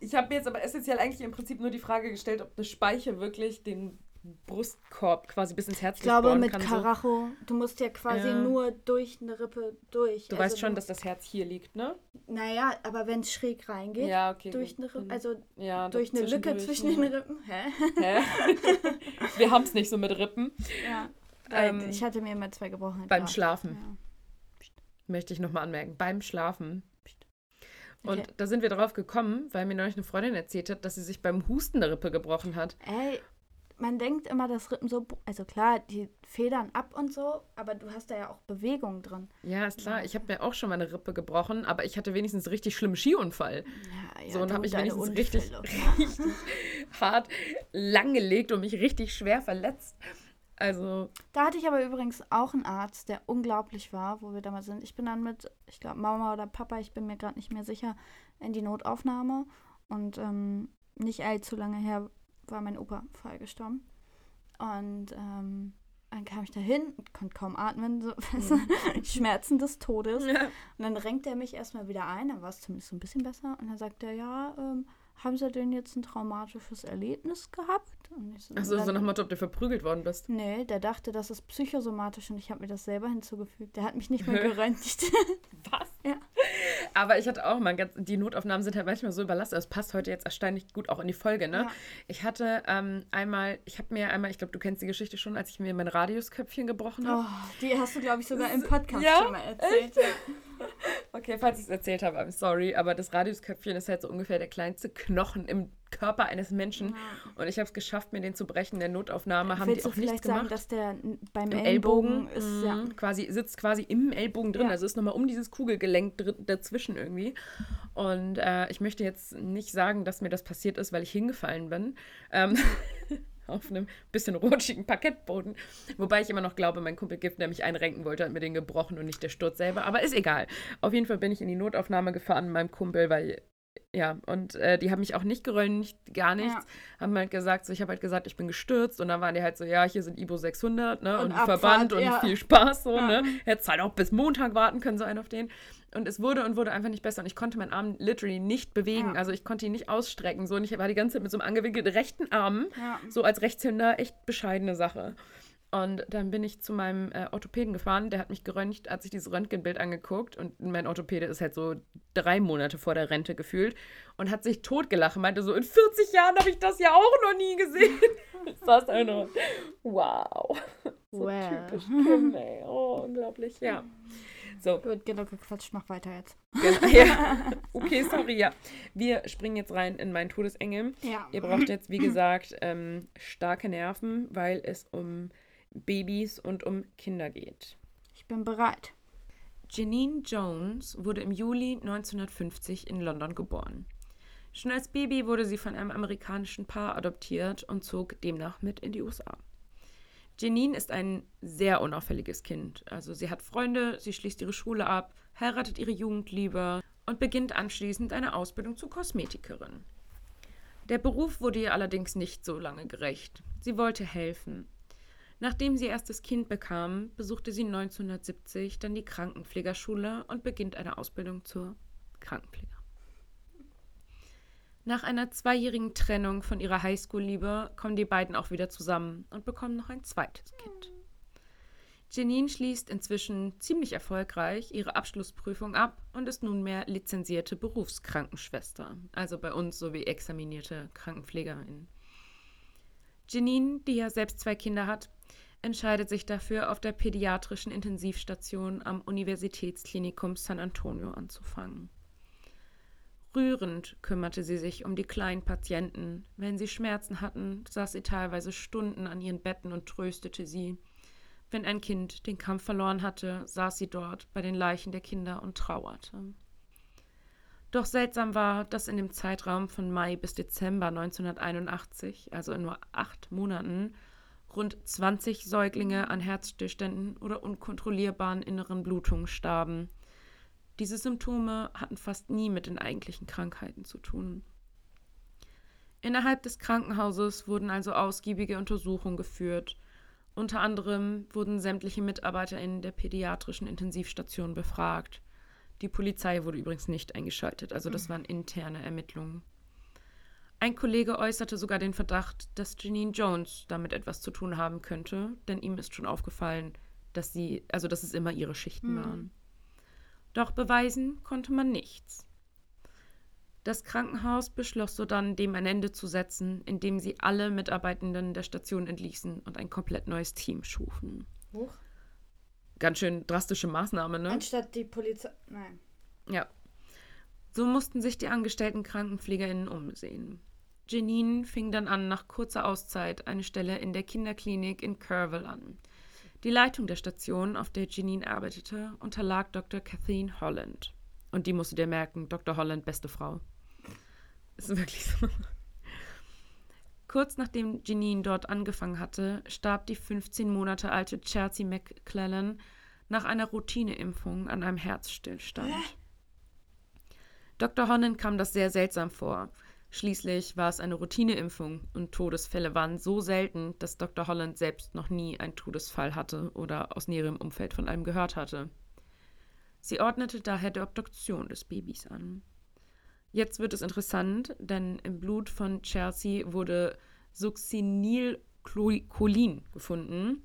Ich habe mir jetzt aber essentiell eigentlich im Prinzip nur die Frage gestellt, ob eine Speiche wirklich den Brustkorb quasi bis ins Herz Ich glaube, mit kann. So. Karacho, du musst ja quasi Ja. nur durch eine Rippe durch. Du Also weißt schon, dass das Herz hier liegt, ne? Naja, aber wenn es schräg reingeht, Ja, okay. durch eine Rippe, also ja, durch eine Lücke zwischen den? Rippen. Hä? Hä? Wir haben es nicht so mit Rippen. Ja. Ähm, ich hatte mir immer zwei gebrochen. beim ja. Schlafen. Ja. Möchte ich nochmal anmerken. Beim Schlafen. Und Okay. da sind wir drauf gekommen, weil mir neulich eine Freundin erzählt hat, dass sie sich beim Husten eine Rippe gebrochen hat. Ey, man denkt immer, dass Rippen so, also klar, die federn ab und so, aber du hast da ja auch Bewegung drin. Ja, ist klar. Ich habe mir auch schon mal eine Rippe gebrochen, aber ich hatte wenigstens einen richtig schlimmen Skiunfall. Ja, ja, So, und du hab mich wenigstens richtig-. Richtig hart langgelegt und mich richtig schwer verletzt. Also. Da hatte ich aber übrigens auch einen Arzt, der unglaublich war, wo wir damals sind. Ich bin dann mit, ich glaube, Mama oder Papa, ich bin mir gerade nicht mehr sicher, in die Notaufnahme. Und ähm, nicht allzu lange her war mein Opa vorher gestorben. Und ähm, dann kam ich da hin, konnte kaum atmen, so, mhm. Schmerzen des Todes. Ja. Und dann renkt er mich erstmal wieder ein, dann war es zumindest so ein bisschen besser. Und dann sagt er, ja, ähm, haben Sie denn jetzt ein traumatisches Erlebnis gehabt? So, Achso, so nach Motto, ob du verprügelt worden bist. Nee, der dachte, das ist psychosomatisch und ich habe mir das selber hinzugefügt. Der hat mich nicht mehr geröntgt. Was? Ja. Aber ich hatte auch mal ganz, die Notaufnahmen sind halt manchmal so überlastet. Das passt heute jetzt erstaunlich gut auch in die Folge, ne? Ja. Ich hatte ähm, einmal, ich habe mir einmal, ich glaube, du kennst die Geschichte schon, als ich mir mein Radiusköpfchen gebrochen habe. Oh, die hast du, glaube ich, sogar im Podcast ja? schon mal erzählt. Ja. Okay, falls ich es erzählt habe, I'm sorry, aber das Radiusköpfchen ist halt so ungefähr der kleinste Knochen im Körper eines Menschen. Ja. Und ich habe es geschafft, mir den zu brechen. In der Notaufnahme haben Willst die auch nichts gemacht. Sagen, dass der beim Ellbogen, Ellbogen ist, ja. quasi, sitzt quasi im Ellbogen drin. Ja. Also ist nochmal um dieses Kugelgelenk dazwischen irgendwie. Und äh, ich möchte jetzt nicht sagen, dass mir das passiert ist, weil ich hingefallen bin. Ähm, auf einem bisschen rutschigen Parkettboden. Wobei ich immer noch glaube, mein Kumpel Gift, der mich einrenken wollte, hat mir den gebrochen und nicht der Sturz selber. Aber ist egal. Auf jeden Fall bin ich in die Notaufnahme gefahren mit meinem Kumpel, weil ja, und äh, die haben mich auch nicht geröntgt, gar nichts. Ja. Haben halt gesagt, so, ich habe halt gesagt, ich bin gestürzt. Und dann waren die halt so, ja, hier sind Ibo 600, ne? Und, und Verband und ja. viel Spaß, so, ja. ne? Hättest halt auch bis Montag warten können, so einen auf den. Und es wurde und wurde einfach nicht besser. Und ich konnte meinen Arm literally nicht bewegen. Ja. Also ich konnte ihn nicht ausstrecken. So, und ich war die ganze Zeit mit so einem angewickelten rechten Arm, so als Rechtshänder, echt bescheidene Sache. Und dann bin ich zu meinem äh, Orthopäden gefahren, der hat mich geröntgt, hat sich dieses Röntgenbild angeguckt und mein Orthopäde ist halt so drei Monate vor der Rente gefühlt und hat sich totgelacht, meinte so, in 40 Jahren habe ich das ja auch noch nie gesehen. ich saß da nur, wow. So wow. typisch Kim, ey. Oh, unglaublich, ja. So. Wird genug gequatscht, mach weiter jetzt. Genau, ja. Okay, sorry, ja. Wir springen jetzt rein in meinen Todesengel. Ja. Ihr braucht jetzt, wie gesagt, ähm, starke Nerven, weil es um Babys und um Kinder geht. Ich bin bereit. Janine Jones wurde im Juli 1950 in London geboren. Schon als Baby wurde sie von einem amerikanischen Paar adoptiert und zog demnach mit in die USA. Janine ist ein sehr unauffälliges Kind. Also sie hat Freunde, sie schließt ihre Schule ab, heiratet ihre Jugendliebe und beginnt anschließend eine Ausbildung zur Kosmetikerin. Der Beruf wurde ihr allerdings nicht so lange gerecht. Sie wollte helfen, Nachdem sie erst das Kind bekam, besuchte sie 1970 dann die Krankenpflegerschule und beginnt eine Ausbildung zur Krankenpfleger. Nach einer zweijährigen Trennung von ihrer Highschool-Liebe kommen die beiden auch wieder zusammen und bekommen noch ein zweites Kind. Janine schließt inzwischen ziemlich erfolgreich ihre Abschlussprüfung ab und ist nunmehr lizenzierte Berufskrankenschwester, also bei uns sowie examinierte Krankenpflegerin. Janine, die ja selbst zwei Kinder hat, entscheidet sich dafür, auf der pädiatrischen Intensivstation am Universitätsklinikum San Antonio anzufangen. Rührend kümmerte sie sich um die kleinen Patienten. Wenn sie Schmerzen hatten, saß sie teilweise Stunden an ihren Betten und tröstete sie. Wenn ein Kind den Kampf verloren hatte, saß sie dort bei den Leichen der Kinder und trauerte. Doch seltsam war, dass in dem Zeitraum von Mai bis Dezember 1981, also in nur acht Monaten, rund 20 Säuglinge an Herzstillständen oder unkontrollierbaren inneren Blutungen starben. Diese Symptome hatten fast nie mit den eigentlichen Krankheiten zu tun. Innerhalb des Krankenhauses wurden also ausgiebige Untersuchungen geführt. Unter anderem wurden sämtliche MitarbeiterInnen der pädiatrischen Intensivstation befragt. Die Polizei wurde übrigens nicht eingeschaltet, also das mhm. waren interne Ermittlungen. Ein Kollege äußerte sogar den Verdacht, dass Janine Jones damit etwas zu tun haben könnte, denn ihm ist schon aufgefallen, dass sie, also dass es immer ihre Schichten mhm. waren. Doch beweisen konnte man nichts. Das Krankenhaus beschloss sodann, dem ein Ende zu setzen, indem sie alle Mitarbeitenden der Station entließen und ein komplett neues Team schufen. Huch. Ganz schön drastische Maßnahme, ne? Anstatt die Polizei. Nein. Ja. So mussten sich die angestellten KrankenpflegerInnen umsehen. Janine fing dann an, nach kurzer Auszeit eine Stelle in der Kinderklinik in Kerrville an. Die Leitung der Station, auf der Janine arbeitete, unterlag Dr. Kathleen Holland. Und die musst du dir merken, Dr. Holland, beste Frau. Ist wirklich so. Kurz nachdem Janine dort angefangen hatte, starb die 15 Monate alte Chelsea McClellan nach einer Routineimpfung an einem Herzstillstand. Dr. Holland kam das sehr seltsam vor. Schließlich war es eine Routineimpfung und Todesfälle waren so selten, dass Dr. Holland selbst noch nie einen Todesfall hatte oder aus näherem Umfeld von einem gehört hatte. Sie ordnete daher die Obduktion des Babys an. Jetzt wird es interessant, denn im Blut von Chelsea wurde Succinylcholin gefunden.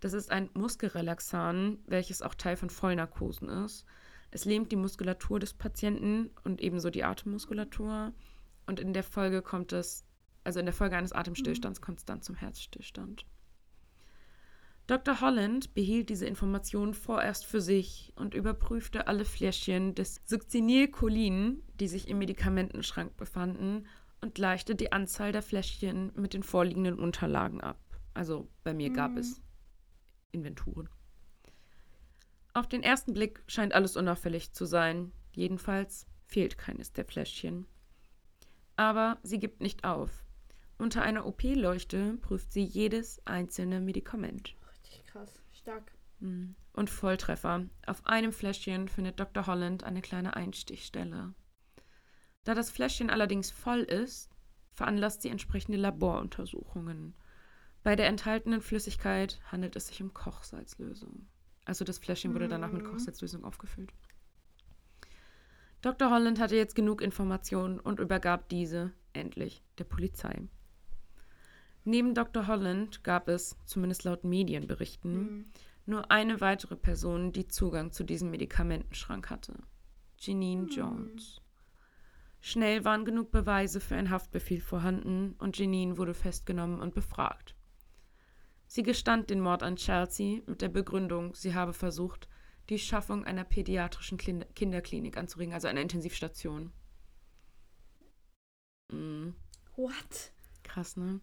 Das ist ein Muskelrelaxan, welches auch Teil von Vollnarkosen ist. Es lähmt die Muskulatur des Patienten und ebenso die Atemmuskulatur. Und in der Folge kommt es, also in der Folge eines Atemstillstands, kommt es dann zum Herzstillstand. Dr. Holland behielt diese Informationen vorerst für sich und überprüfte alle Fläschchen des Succinylcholin, die sich im Medikamentenschrank befanden, und gleichte die Anzahl der Fläschchen mit den vorliegenden Unterlagen ab. Also bei mir gab mhm. es Inventuren. Auf den ersten Blick scheint alles unauffällig zu sein. Jedenfalls fehlt keines der Fläschchen. Aber sie gibt nicht auf. Unter einer OP-Leuchte prüft sie jedes einzelne Medikament. Richtig krass, stark. Hm. Und Volltreffer. Auf einem Fläschchen findet Dr. Holland eine kleine Einstichstelle. Da das Fläschchen allerdings voll ist, veranlasst sie entsprechende Laboruntersuchungen. Bei der enthaltenen Flüssigkeit handelt es sich um Kochsalzlösung. Also das Fläschchen wurde danach mit mhm. Kochsalzlösung aufgefüllt. Dr. Holland hatte jetzt genug Informationen und übergab diese endlich der Polizei. Neben Dr. Holland gab es, zumindest laut Medienberichten, mhm. nur eine weitere Person, die Zugang zu diesem Medikamentenschrank hatte. Janine mhm. Jones. Schnell waren genug Beweise für einen Haftbefehl vorhanden und Janine wurde festgenommen und befragt. Sie gestand den Mord an Chelsea mit der Begründung, sie habe versucht, die Schaffung einer pädiatrischen Kinderklinik anzuregen, also einer Intensivstation. Mhm. What? Krass, ne?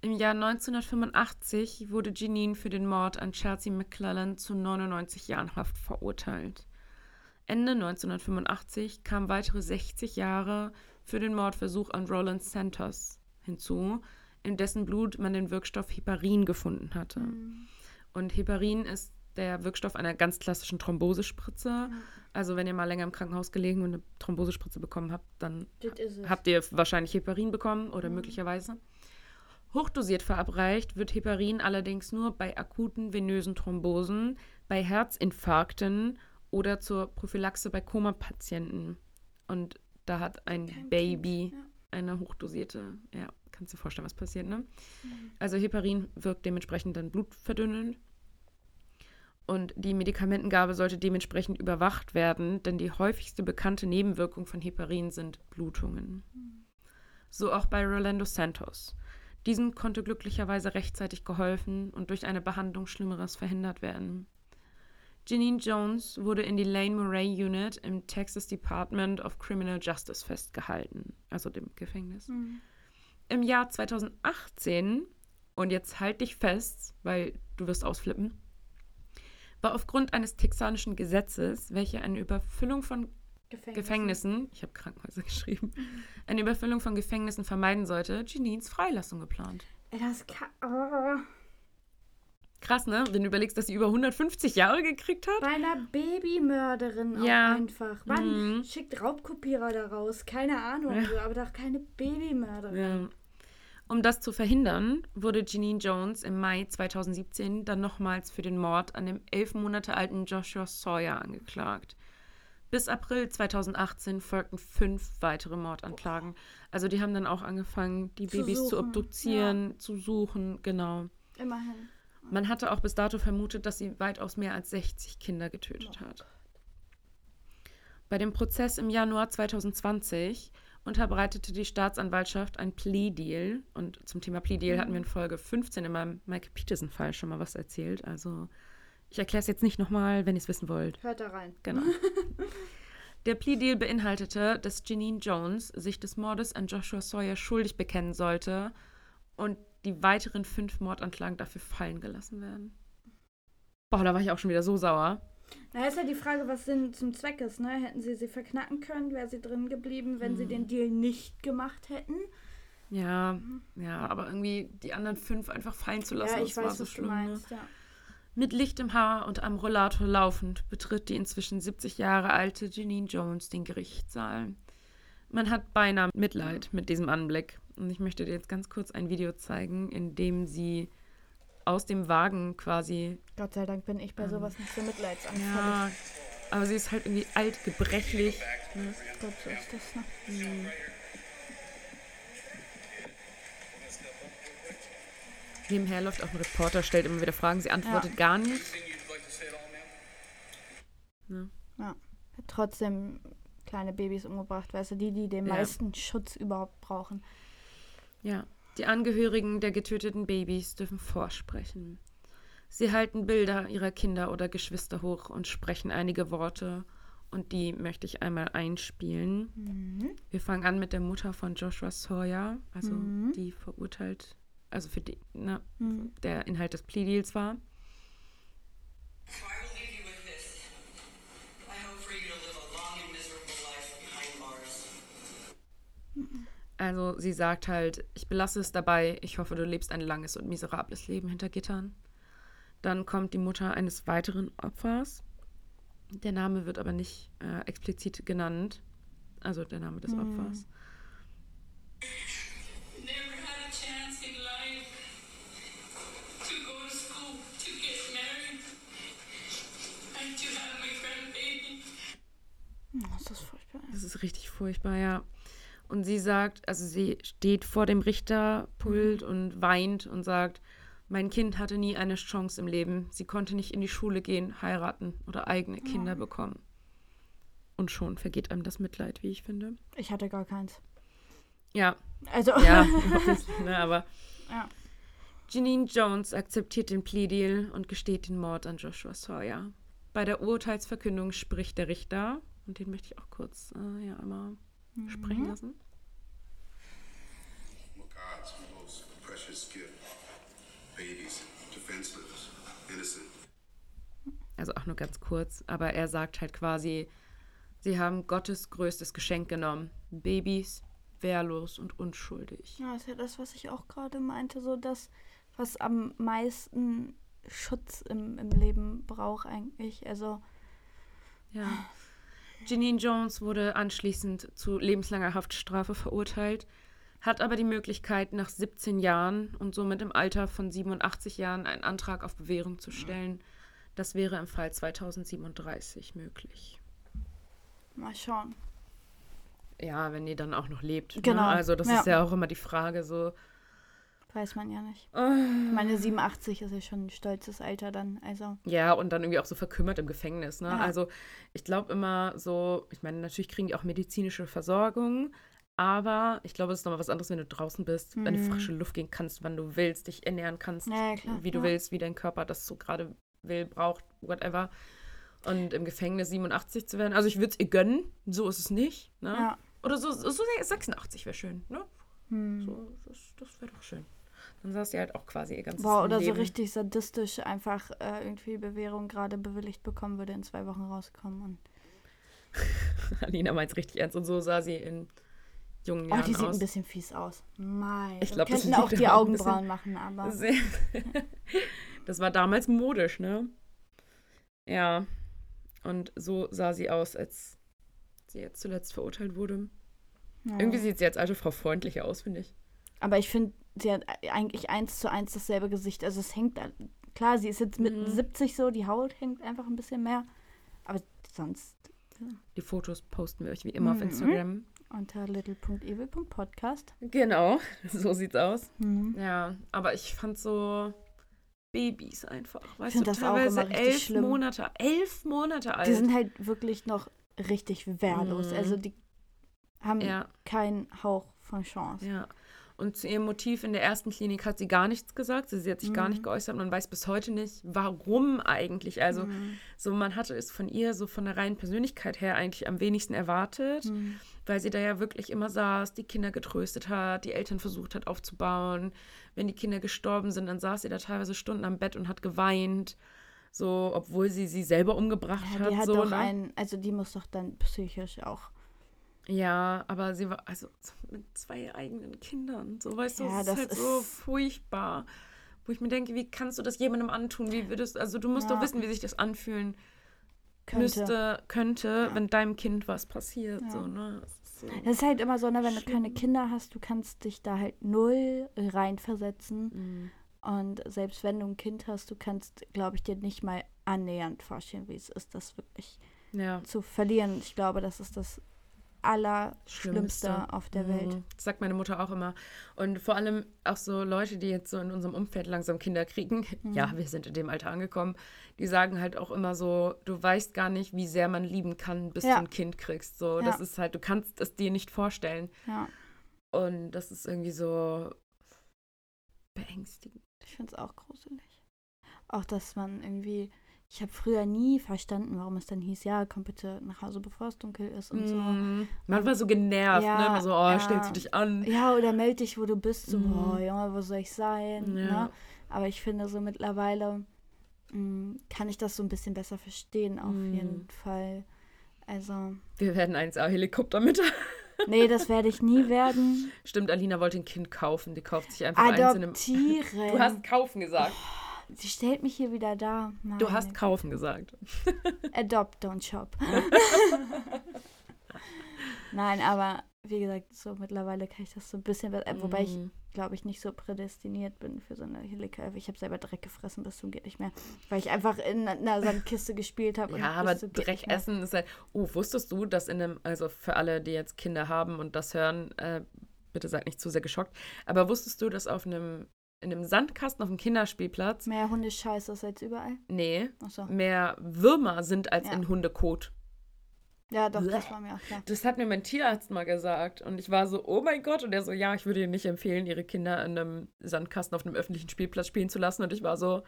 Im Jahr 1985 wurde Janine für den Mord an Chelsea McClellan zu 99 Jahren Haft verurteilt. Ende 1985 kamen weitere 60 Jahre für den Mordversuch an Roland Santos hinzu, in dessen Blut man den Wirkstoff Heparin gefunden hatte. Mhm. Und Heparin ist der Wirkstoff einer ganz klassischen Thrombosespritze. Mhm. Also wenn ihr mal länger im Krankenhaus gelegen und eine Thrombosespritze bekommen habt, dann habt ihr wahrscheinlich Heparin bekommen oder mhm. möglicherweise. Hochdosiert verabreicht wird Heparin allerdings nur bei akuten venösen Thrombosen, bei Herzinfarkten oder zur Prophylaxe bei Koma-Patienten. Und da hat ein Kein Baby kind, ja. eine hochdosierte ja, kannst du dir vorstellen, was passiert, ne? Mhm. Also Heparin wirkt dementsprechend dann blutverdünnend. Und die Medikamentengabe sollte dementsprechend überwacht werden, denn die häufigste bekannte Nebenwirkung von Heparin sind Blutungen. So auch bei Rolando Santos. Diesem konnte glücklicherweise rechtzeitig geholfen und durch eine Behandlung Schlimmeres verhindert werden. Janine Jones wurde in die Lane Murray Unit im Texas Department of Criminal Justice festgehalten, also dem Gefängnis. Mhm. Im Jahr 2018, und jetzt halt dich fest, weil du wirst ausflippen, war aufgrund eines texanischen Gesetzes, welche eine Überfüllung von Gefängnissen, Gefängnissen ich habe Krankenhäuser geschrieben, eine Überfüllung von Gefängnissen vermeiden sollte, Janines Freilassung geplant. Das kann, oh. Krass, ne? Wenn du überlegst, dass sie über 150 Jahre gekriegt hat. Bei einer Babymörderin ja. auch einfach. Mann, mhm. schickt Raubkopierer da raus. Keine Ahnung, ja. aber doch keine Babymörderin. Ja. Um das zu verhindern, wurde Janine Jones im Mai 2017 dann nochmals für den Mord an dem elf Monate alten Joshua Sawyer angeklagt. Bis April 2018 folgten fünf weitere Mordanklagen. Also die haben dann auch angefangen, die zu Babys suchen. zu obduzieren, ja. zu suchen, genau. Immerhin. Man hatte auch bis dato vermutet, dass sie weitaus mehr als 60 Kinder getötet oh. hat. Bei dem Prozess im Januar 2020 unterbreitete die Staatsanwaltschaft ein Plea-Deal. Und zum Thema Plea-Deal mhm. hatten wir in Folge 15 in meinem Mike Peterson-Fall schon mal was erzählt. Also ich erkläre es jetzt nicht nochmal, wenn ihr es wissen wollt. Hört da rein. Genau. Der Plea-Deal beinhaltete, dass Janine Jones sich des Mordes an Joshua Sawyer schuldig bekennen sollte und die weiteren fünf Mordanklagen dafür fallen gelassen werden. Boah, da war ich auch schon wieder so sauer. Na, ist ja die Frage, was Sinn zum Zweck ist, ne? Hätten sie sie verknacken können, wäre sie drin geblieben, wenn hm. sie den Deal nicht gemacht hätten. Ja, ja, aber irgendwie die anderen fünf einfach fallen zu lassen, ja, ich das weiß, war so was du schlimm. Ne? meinst, ja. Mit Licht im Haar und am Rollator laufend betritt die inzwischen 70 Jahre alte Janine Jones den Gerichtssaal. Man hat beinahe Mitleid mit diesem Anblick. Und ich möchte dir jetzt ganz kurz ein Video zeigen, in dem sie aus dem Wagen quasi. Gott sei Dank bin ich bei Ähm, sowas nicht so mitleidsanfällig. Ja, aber sie ist halt irgendwie alt, gebrechlich. Ne? Gut, so ist das, ne? Nebenher läuft auch ein Reporter, stellt immer wieder Fragen, sie antwortet gar nicht. Ne? Hat trotzdem kleine Babys umgebracht, weißt du, die, die den Ja. meisten Schutz überhaupt brauchen. Ja, die Angehörigen der getöteten Babys dürfen vorsprechen. Sie halten Bilder ihrer Kinder oder Geschwister hoch und sprechen einige Worte. Und die möchte ich einmal einspielen. Mhm. Wir fangen an mit der Mutter von Joshua Sawyer, also Mhm. die verurteilt, also für die, ne, Mhm. der Inhalt des Plea Deals war. Also sie sagt halt, ich belasse es dabei, ich hoffe, du lebst ein langes und miserables Leben hinter Gittern. Dann kommt die Mutter eines weiteren Opfers. Der Name wird aber nicht äh, explizit genannt. Also der Name des Opfers. have my grandbaby. Oh, ist das furchtbar. Das ist richtig furchtbar, ja. Und sie sagt, also sie steht vor dem Richterpult und weint und sagt, mein Kind hatte nie eine Chance im Leben. Sie konnte nicht in die Schule gehen, heiraten oder eigene Kinder bekommen. Und schon vergeht einem das Mitleid, wie ich finde. Ich hatte gar keins. Ja, Also, ja, ne, aber Ja. Janine Jones akzeptiert den Plea Deal und gesteht den Mord an Joshua Sawyer. Bei der Urteilsverkündung spricht der Richter, und den möchte ich auch kurz äh, ja, einmal lassen. Babies, defenseless, innocent. Also auch nur ganz kurz, aber er sagt halt quasi, sie haben Gottes größtes Geschenk genommen. Babys, wehrlos und unschuldig. ja, ist ja das, was ich auch gerade meinte, so das, was am meisten Schutz im, im Leben braucht eigentlich. Also, Ja. Janine Jones wurde anschließend zu lebenslanger Haftstrafe verurteilt, hat aber die Möglichkeit, nach 17 Jahren und somit im Alter von 87 Jahren einen Antrag auf Bewährung zu stellen. Das wäre im Fall 2037 möglich. mal schauen. Ja, wenn die dann auch noch lebt. Genau, Ne? Also das ja. ist ja auch immer die Frage so. Weiß man ja nicht. Oh. Ich meine, 87 ist ja schon ein stolzes Alter dann. Also, Ja, und dann irgendwie auch so verkümmert im Gefängnis. Ne? Ja. Also ich glaube immer so, ich meine, natürlich kriegen die auch medizinische Versorgung, aber ich glaube, es ist nochmal was anderes, wenn du draußen bist, in die Mhm. frische Luft gehen kannst, wann du willst, dich ernähren kannst, Ja, wie du ja. willst, wie dein Körper das so gerade will, braucht, whatever. Und im Gefängnis 87 zu werden. Also ich würde es ihr gönnen, so ist es nicht. Ne? Oder so, so 86 wäre schön. Ne? Hm. So, das das wäre doch schön. Dann saß sie halt auch quasi ihr ganzes Boah, oder so Leben. richtig sadistisch einfach äh, irgendwie Bewährung gerade bewilligt bekommen, würde in zwei Wochen rauskommen. Und Alina meint es richtig ernst. Und so sah sie in jungen oh, Jahren die sieht aus. ein bisschen fies aus. Mei. Ich wir glaub, das könnten auch die Augenbrauen machen, aber. Das war damals modisch, ne? Ja. Und so sah sie aus, als sie jetzt zuletzt verurteilt wurde. Ja. Irgendwie sieht sie als alte Frau freundlicher aus, finde ich. Aber ich finde, sie hat eigentlich eins zu eins dasselbe Gesicht. Also es hängt, klar, sie ist jetzt mit Mhm. 70 so, die Haut hängt einfach ein bisschen mehr. Aber sonst Die Fotos posten wir euch wie immer auf Mhm. Instagram. unter little.evil.podcast. Genau, so sieht's aus. Mhm. Ja, aber ich fand so Babys einfach. Weißt find du, das auch teilweise immer richtig elf schlimm. Monate, elf Monate alt. Die sind halt wirklich noch richtig wehrlos. Mhm. Also die haben ja, keinen Hauch von Chance. ja. Und zu ihrem Motiv in der ersten Klinik hat sie gar nichts gesagt. Sie hat sich gar nicht Mhm. geäußert. Man weiß bis heute nicht, warum eigentlich. Also, Mhm. so man hatte es von ihr so von der reinen Persönlichkeit her eigentlich am wenigsten erwartet, Mhm. weil sie da ja wirklich immer saß, die Kinder getröstet hat, die Eltern versucht hat aufzubauen. Wenn die Kinder gestorben sind, dann saß sie da teilweise Stunden am Bett und hat geweint. So, obwohl sie sie selber umgebracht Ja, hat. die hat so, doch ne? einen, also die muss doch dann psychisch auch Ja, aber sie war, also mit zwei eigenen Kindern, so weißt du, Ja, das ist das halt so ist- furchtbar. Wo ich mir denke, wie kannst du das jemandem antun? Wie würdest, also du musst Ja. doch wissen, wie sich das anfühlen Könnte. müsste, könnte, wenn deinem Kind was passiert. Ja. So, ne? Das ist so. Das ist halt immer so, ne, wenn du keine Kinder hast, du kannst dich da halt null reinversetzen. Mhm. Und selbst wenn du ein Kind hast, du kannst, glaube ich, dir nicht mal annähernd vorstellen, wie es ist, das wirklich Ja. zu verlieren. Ich glaube, das ist das Allerschlimmste auf der Welt. Mhm. Das sagt meine Mutter auch immer. Und vor allem auch so Leute, die jetzt so in unserem Umfeld langsam Kinder kriegen. Ja, Mhm. wir sind in dem Alter angekommen. Die sagen halt auch immer so, du weißt gar nicht, wie sehr man lieben kann, bis Ja. du ein Kind kriegst. So, das Ja. ist halt, du kannst es dir nicht vorstellen. Ja, Und das ist irgendwie so beängstigend. ich finde es auch gruselig. Auch, dass man irgendwie, ich habe früher nie verstanden, warum es dann hieß, ja, komm bitte nach Hause, bevor es dunkel ist und so. Mhm. Man war so genervt, Ja, ne? Immer so, oh, ja. stellst du dich an. Ja, oder melde dich, wo du bist. So, Mhm. boah, Junge, wo soll ich sein? Ja. Ne? Aber ich finde, so mittlerweile mh, kann ich das so ein bisschen besser verstehen, auf Mhm. jeden Fall. Also, Wir werden 1A-Helikopter mit. nee, das werde ich nie werden. Stimmt, Alina wollte ein Kind kaufen. Die kauft sich einfach eins in einem. Adoptieren. Du hast kaufen gesagt. Sie stellt mich hier wieder da. Du Meine hast kaufen gesagt. Adopt, don't shop. Nein, aber wie gesagt, so mittlerweile kann ich das so ein bisschen äh, Wobei ich, Mhm. glaube ich, nicht so prädestiniert bin für so eine Helikopter. Ich habe selber Dreck gefressen bis zum geht nicht mehr. Weil ich einfach in einer Sandkiste gespielt habe. Ja, und aber Dreck essen ist halt. Oh, wusstest du, dass in einem, also für alle, die jetzt Kinder haben und das hören, äh, bitte seid nicht zu sehr geschockt, aber wusstest du, dass auf einem, in einem Sandkasten auf dem Kinderspielplatz, Mehr Hundescheiße ist als überall. nee, Achso. mehr Würmer sind als Ja. in Hundekot. Ja, doch, Bleh. das war mir auch klar. Das hat mir mein Tierarzt mal gesagt. Und ich war so, oh mein Gott. Und er so, ja, ich würde Ihnen nicht empfehlen, Ihre Kinder in einem Sandkasten auf einem öffentlichen Spielplatz spielen zu lassen. Und ich war so, so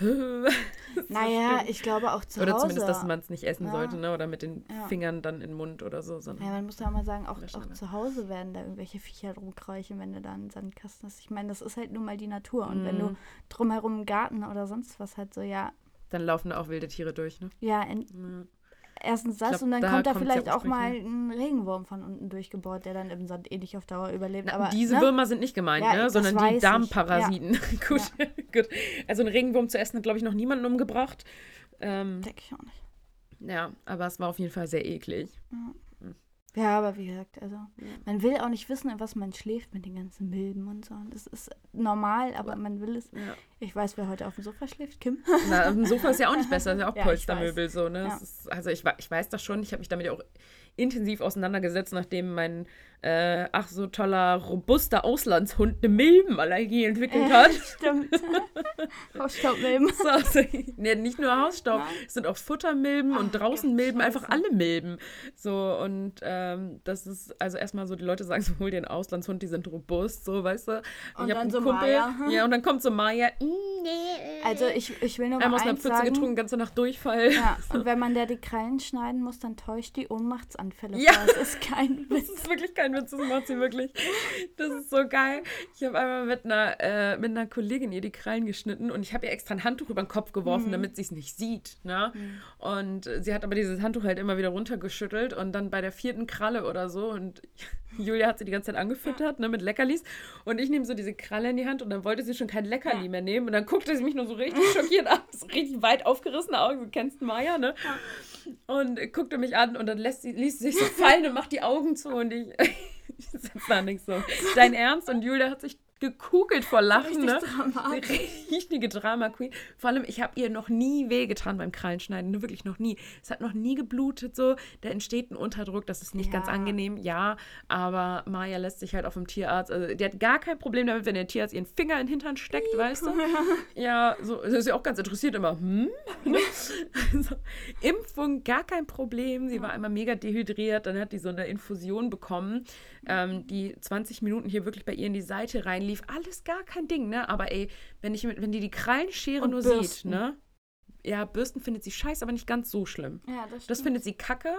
Naja, schlimm. ich glaube auch zu Oder Hause. zumindest, dass man es nicht essen Ja. sollte, ne? Oder mit den Ja. Fingern dann in den Mund oder so. Ja, man muss ja mal sagen, auch, auch zu Hause werden da irgendwelche Viecher rumkreichen, wenn du da einen Sandkasten hast. Ich meine, das ist halt nun mal die Natur. Und wenn du Mhm. drumherum einen Garten oder sonst was halt so, ja, dann laufen da auch wilde Tiere durch, ne? ja, Ja. Erstens das glaub, und dann da kommt da ja vielleicht auch mal ursprünglich ein Regenwurm von unten durchgebohrt, der dann im Sand eh nicht auf Dauer überlebt. Na, Aber diese ne? Würmer sind nicht gemeint, Ja, ne? sondern die. Darmparasiten. gut, gut. Also einen Regenwurm zu essen hat, glaube ich, noch niemanden umgebracht. Ähm, Denke ich auch nicht. ja, aber es war auf jeden Fall sehr eklig. Ja, aber wie gesagt, also man will auch nicht wissen, in was man schläft mit den ganzen Milben und so. Das ist normal, aber man will es. Ja. Ich weiß, wer heute auf dem Sofa schläft, Kim. Na, auf dem Sofa ist ja auch nicht besser, ist ja auch Ja, Polstermöbel so, ne? Ja. Ist, also ich, ich weiß das schon, ich habe mich damit ja auch intensiv auseinandergesetzt, nachdem mein äh, ach so toller, robuster Auslandshund eine Milbenallergie entwickelt hat. Stimmt. Hausstaubmilben. So, also, nee, nicht nur Hausstaub, Nein. es sind auch Futtermilben und Ach draußen Gott, Milben, einfach alle Milben. So, und ähm, das ist, also erstmal so, die Leute sagen so, hol dir einen Auslandshund, die sind robust, so, weißt du. Und ich dann so Kumpel, Maya. ja, und dann kommt so Maya, "Mm, nee. Also ich, ich will nur mal Einmal aus einer Pfütze sagen. getrunken, ganze Nacht Durchfall. Ja, und wenn man der die Krallen schneiden muss, dann täuscht die Ohnmachtsanfälle Ja. vor. Das ist kein Das Witz. ist wirklich kein Witz, das macht sie wirklich. Das ist so geil. Ich habe einmal mit einer, äh, mit einer Kollegin ihr die Krallen geschnitten und ich habe ihr extra ein Handtuch über den Kopf geworfen, Mhm. damit sie es nicht sieht. Ne? Und sie hat aber dieses Handtuch halt immer wieder runtergeschüttelt und dann bei der vierten Kralle oder so und Julia hat sie die ganze Zeit angefüttert ne, mit Leckerlis und ich nehme so diese Kralle in die Hand und dann wollte sie schon kein Leckerli Ja. mehr nehmen und dann guckte sie mich nur so richtig schockiert an, so richtig weit aufgerissene Augen, du kennst Maya, ne? Und guckte mich an und dann lässt sie, ließ sie sich so fallen und macht die Augen zu und ich, ich sitze da nicht so. Dein Ernst? Und Julia hat sich gekugelt vor Lachen, ne? Richtige Drama Queen. Vor allem, ich habe ihr noch nie wehgetan beim Krallenschneiden, ne, wirklich noch nie. Es hat noch nie geblutet so. Da entsteht ein Unterdruck, das ist nicht ganz Ja. angenehm, ja. Aber Maya lässt sich halt auf dem Tierarzt, also die hat gar kein Problem damit, wenn der Tierarzt ihren Finger in den Hintern steckt, weißt du? Ja, so, das ist ja auch ganz interessiert immer. Hm? so, Impfung, gar kein Problem. Sie war einmal mega dehydriert, dann hat die so eine Infusion bekommen, ähm, die 20 Minuten hier wirklich bei ihr in die Seite reinlief. Alles gar kein Ding, ne? Aber ey, wenn, ich, wenn die die Krallenschere Und nur sieht, Bürsten. ne? Ja, Bürsten findet sie scheiße, aber nicht ganz so schlimm. Ja, das, Das stimmt. findet sie kacke.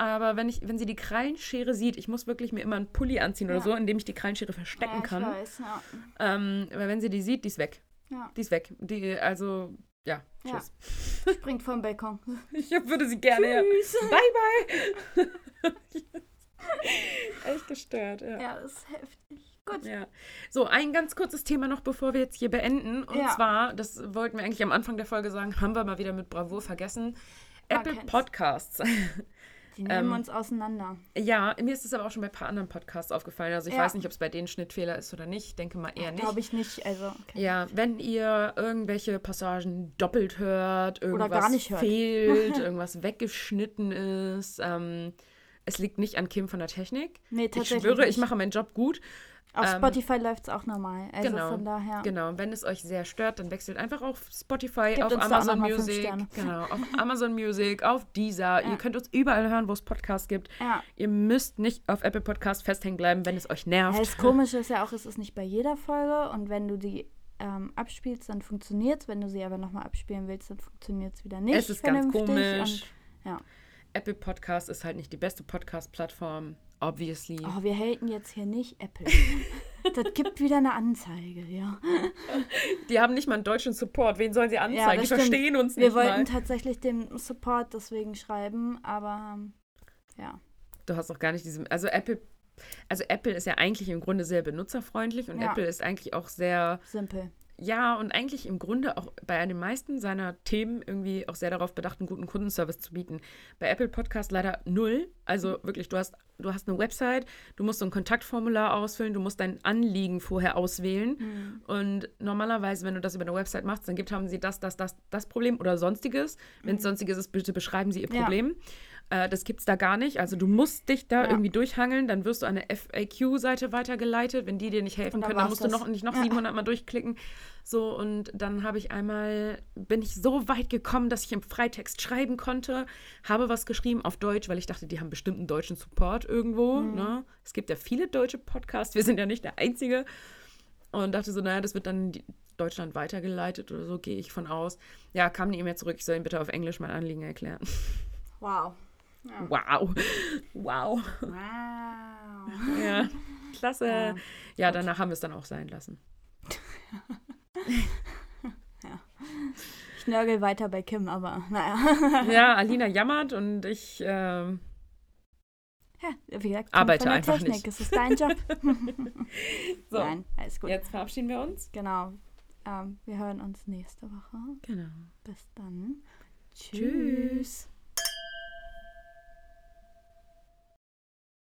Aber wenn, ich, wenn sie die Krallenschere sieht, ich muss wirklich mir immer einen Pulli anziehen oder Ja. so, in dem ich die Krallenschere verstecken ja, ich kann. Weiß, ja. Ähm, aber wenn sie die sieht, die ist weg. Ja. Die ist weg. Die, also, ja, Ja. tschüss. Springt vom Balkon. Ich würde sie gerne. Ja. Tschüss. Bye, bye. Echt gestört, ja. Ja, das ist heftig. Gut. Ja. So, ein ganz kurzes Thema noch, bevor wir jetzt hier beenden. Und Ja. zwar, das wollten wir eigentlich am Anfang der Folge sagen, haben wir mal wieder mit Bravour vergessen. Man Apple kennt's. Podcasts. Die nehmen Ähm, uns auseinander. ja, mir ist es aber auch schon bei ein paar anderen Podcasts aufgefallen. Also ich Ja. weiß nicht, ob es bei denen Schnittfehler ist oder nicht. Ich denke mal eher nicht. Glaube ich nicht. Also, okay. Ja, wenn ihr irgendwelche Passagen doppelt hört, irgendwas hört. fehlt, irgendwas weggeschnitten ist, ähm, es liegt nicht an Kim von der Technik. Nee, Ich tatsächlich. schwöre, ich nicht. mache meinen Job gut. Auf ähm, Spotify läuft es auch normal. Also genau, von daher. Genau, wenn es euch sehr stört, dann wechselt einfach auf Spotify, Gebt auf Amazon Music, genau, auf Amazon Music, auf Deezer. Ja. Ihr könnt uns überall hören, wo es Podcasts gibt. Ja. Ihr müsst nicht auf Apple Podcast festhängen bleiben, wenn es euch nervt. Das Komische ist ja auch, es ist nicht bei jeder Folge und wenn du die ähm, abspielst, dann funktioniert es. Wenn du sie aber nochmal abspielen willst, dann funktioniert es wieder nicht. es ist ganz komisch. Und, ja. Apple Podcast ist halt nicht die beste Podcast-Plattform, obviously. Oh, wir haten jetzt hier nicht Apple. das gibt wieder eine Anzeige, ja. Die haben nicht mal einen deutschen Support. Wen sollen sie anzeigen? das die verstehen uns Wir nicht wollten mal. tatsächlich den Support deswegen schreiben, aber ähm, ja. Du hast auch gar nicht diesen. Also Apple. Also Apple ist ja eigentlich im Grunde sehr benutzerfreundlich und Ja. Apple ist eigentlich auch sehr, Simpel. Ja, und eigentlich im Grunde auch bei den meisten seiner Themen irgendwie auch sehr darauf bedacht, einen guten Kundenservice zu bieten. Bei Apple Podcast leider null. Also wirklich, du hast, du hast eine Website, du musst so ein Kontaktformular ausfüllen, du musst dein Anliegen vorher auswählen. Und normalerweise, wenn du das über eine Website machst, dann gibt, haben sie das, das, das, das Problem oder sonstiges. Wenn es sonstiges ist, bitte beschreiben sie ihr Ja. Äh, das gibt es da gar nicht. Also du musst dich da Ja. irgendwie durchhangeln, dann wirst du an eine FAQ-Seite weitergeleitet. Wenn die dir nicht helfen dann können, dann musst du das. noch nicht noch Ja. 700 Mal durchklicken. So, und dann habe ich einmal, bin ich so weit gekommen, dass ich im Freitext schreiben konnte, habe was geschrieben auf Deutsch, weil ich dachte, die haben bestimmt einen deutschen Support irgendwo. Mhm. Ne? Es gibt ja viele deutsche Podcasts, wir sind ja nicht der Einzige. Und dachte so, naja, das wird dann in die- Deutschland weitergeleitet oder so, gehe ich von aus. Ja, kam eine E-Mail zurück, ich soll ihm bitte auf Englisch mein Anliegen erklären. Wow. Wow. Wow. Wow. Ja, klasse. Ja, Ja, danach haben wir es dann auch sein lassen. Ich nörgel weiter bei Kim, aber naja. Ja, Alina jammert und ich, ähm, Ja, wie gesagt, Arbeite von der einfach Technik. nicht. Es ist dein Job. so, Nein, alles gut. jetzt verabschieden wir uns. Genau. Ähm, wir hören uns nächste Woche. Genau. Bis dann. Tschüss.